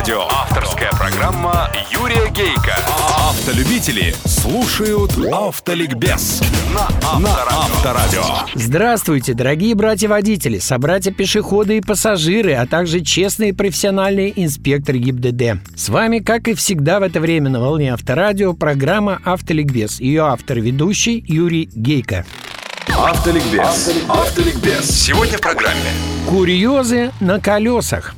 Авторадио. Авторская программа Юрия Гейка. Автолюбители слушают Автоликбез на Авторадио. Здравствуйте, дорогие братья-водители, собратья-пешеходы и пассажиры, а также честные профессиональные инспекторы ГИБДД. С вами, как и всегда в это время на волне Авторадио, программа «Автоликбез». Ее автор-ведущий Юрий Гейко. Автоликбез. Автоликбез. Сегодня в программе Курьезы на колесах.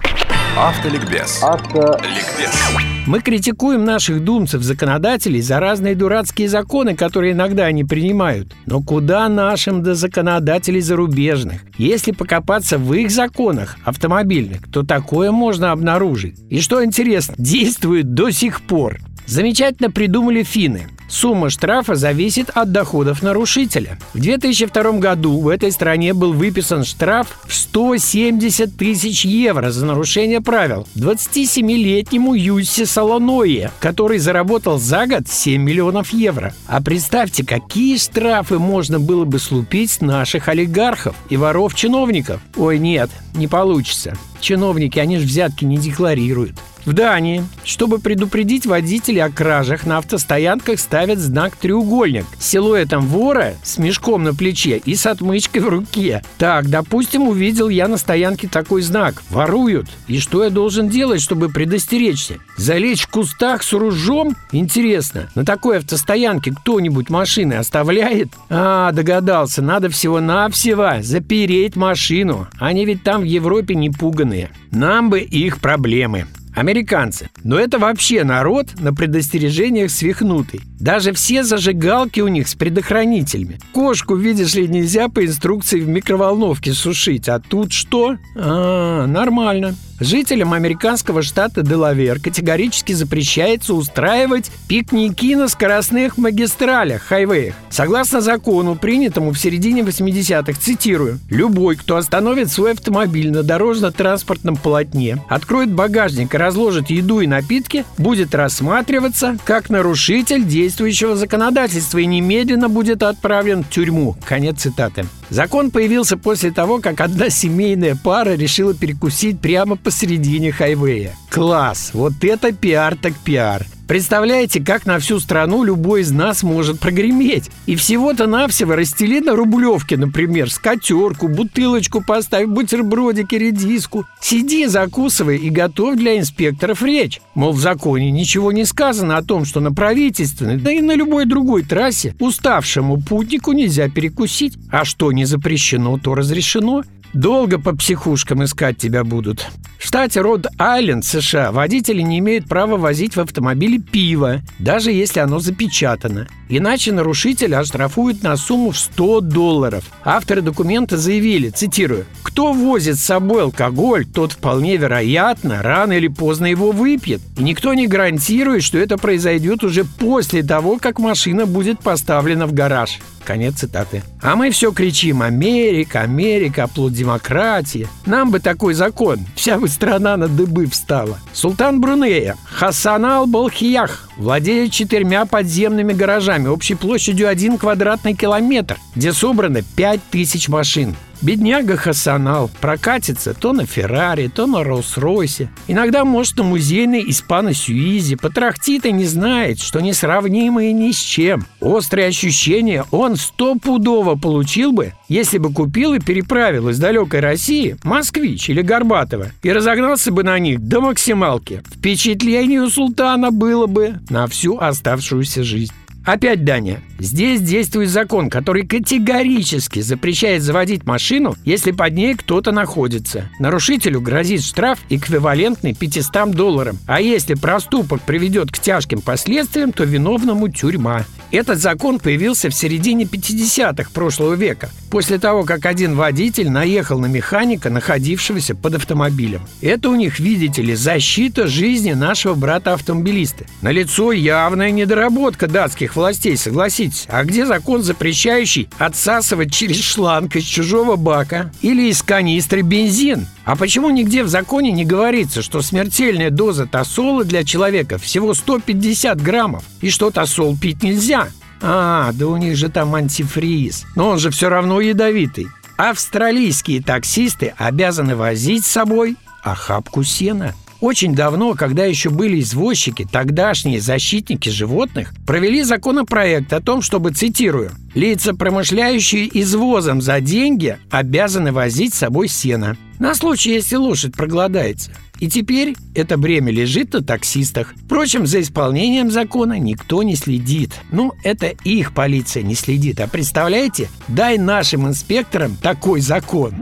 Автоликбез. Ликбез. Мы критикуем наших думцев-законодателей за разные дурацкие законы, которые иногда они принимают. Но куда нашим до законодателей зарубежных? Если покопаться в их законах автомобильных, то такое можно обнаружить. И что интересно, действует до сих пор. Замечательно придумали финны. Сумма штрафа зависит от доходов нарушителя. В 2002 году в этой стране был выписан штраф в 170 тысяч евро за нарушение правил 27-летнему Юсси Солоное, который заработал за год 7 миллионов евро. А представьте, какие штрафы можно было бы слупить наших олигархов и воров-чиновников. Ой, нет, не получится. Чиновники, они же взятки не декларируют. В Дании, чтобы предупредить водителей о кражах, на автостоянках ставят знак «треугольник» с силуэтом вора с мешком на плече и с отмычкой в руке. Так, допустим, увидел я на стоянке такой знак «Воруют». И что я должен делать, чтобы предостеречься? Залечь в кустах с ружом? Интересно, на такой автостоянке кто-нибудь машины оставляет? А, догадался, надо всего-навсего запереть машину. Они ведь там в Европе не пуганые. Нам бы их проблемы. Американцы. Но это вообще народ на предостережениях свихнутый. Даже все зажигалки у них с предохранителями. Кошку, видишь ли, нельзя по инструкции в микроволновке сушить. А тут что? А, нормально. Жителям американского штата Делавер категорически запрещается устраивать пикники на скоростных магистралях, хайвеях. Согласно закону, принятому в середине 80-х, цитирую, «Любой, кто остановит свой автомобиль на дорожно-транспортном полотне, откроет багажник и разложит еду и напитки, будет рассматриваться как нарушитель действующего законодательства и немедленно будет отправлен в тюрьму». Конец цитаты. Закон появился после того, как одна семейная пара решила перекусить прямо посередине хайвея. Класс! Вот это пиар так пиар! Представляете, как на всю страну любой из нас может прогреметь? И всего-то навсего расстели на Рублевке, например, скатерку, бутылочку поставь, бутербродики, редиску. Сиди, закусывай и готовь для инспекторов речь. Мол, в законе ничего не сказано о том, что на правительственной, да и на любой другой трассе уставшему путнику нельзя перекусить. А что не запрещено, то разрешено. Долго по психушкам искать тебя будут. Штате Род-Айленд, США, водители не имеют права возить в автомобиле пиво, даже если оно запечатано. Иначе нарушителя оштрафуют на сумму в 100 долларов. Авторы документа заявили, цитирую, «Кто возит с собой алкоголь, тот вполне вероятно рано или поздно его выпьет. И никто не гарантирует, что это произойдет уже после того, как машина будет поставлена в гараж». Конец цитаты. А мы все кричим «Америка, Америка, оплот демократии». Нам бы такой закон, вся бы страна на дыбы встала. Султан Брунея Хасан Ал-Балхиях владеет четырьмя подземными гаражами общей площадью 1 квадратный километр, где собрано 5000 машин. Бедняга Хасанал прокатится то на Феррари, то на Роллс-Ройсе. Иногда, может, на музейной Испано-Сюизе. Потрахтит и не знает, что несравнимые ни с чем. Острые ощущения он стопудово получил бы, если бы купил и переправил из далекой России Москвич или Горбатова и разогнался бы на них до максималки. Впечатление у султана было бы на всю оставшуюся жизнь. Опять, Даня, здесь действует закон, который категорически запрещает заводить машину, если под ней кто-то находится. Нарушителю грозит штраф, эквивалентный 500 долларам. А если проступок приведет к тяжким последствиям, то виновному тюрьма. Этот закон появился в середине 50-х прошлого века, после того, как один водитель наехал на механика, находившегося под автомобилем. Это у них, видите ли, защита жизни нашего брата-автомобилиста. Налицо явная недоработка датских властей, согласитесь. А где закон, запрещающий отсасывать через шланг из чужого бака или из канистры бензин? А почему нигде в законе не говорится, что смертельная доза тосола для человека всего 150 граммов, и что тосол пить нельзя? А, да у них же там антифриз. Но он же все равно ядовитый. Австралийские таксисты обязаны возить с собой охапку сена. Очень давно, когда еще были извозчики, тогдашние защитники животных провели законопроект о том, чтобы, цитирую, «лица, промышляющие извозом за деньги, обязаны возить с собой сено, на случай, если лошадь проголодается». И теперь это бремя лежит на таксистах. Впрочем, за исполнением закона никто не следит. Ну, это их полиция не следит. А представляете, дай нашим инспекторам такой закон.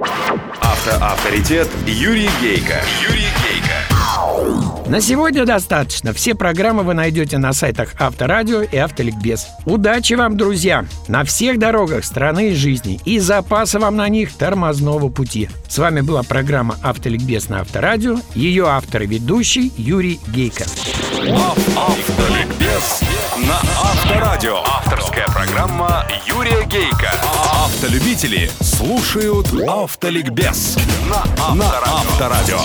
Автоавторитет Юрий Гейка. Юрий на сегодня достаточно. Все программы вы найдете на сайтах Авторадио и Автоликбез. Удачи вам, друзья, на всех дорогах страны и жизни и запаса вам на них тормозного пути. С вами была программа Автоликбез на Авторадио. Ее автор и ведущий Юрий Гейко. Автоликбез на Авторадио. Авторская программа Юрия Гейка. Автолюбители слушают Автоликбез на Авторадио.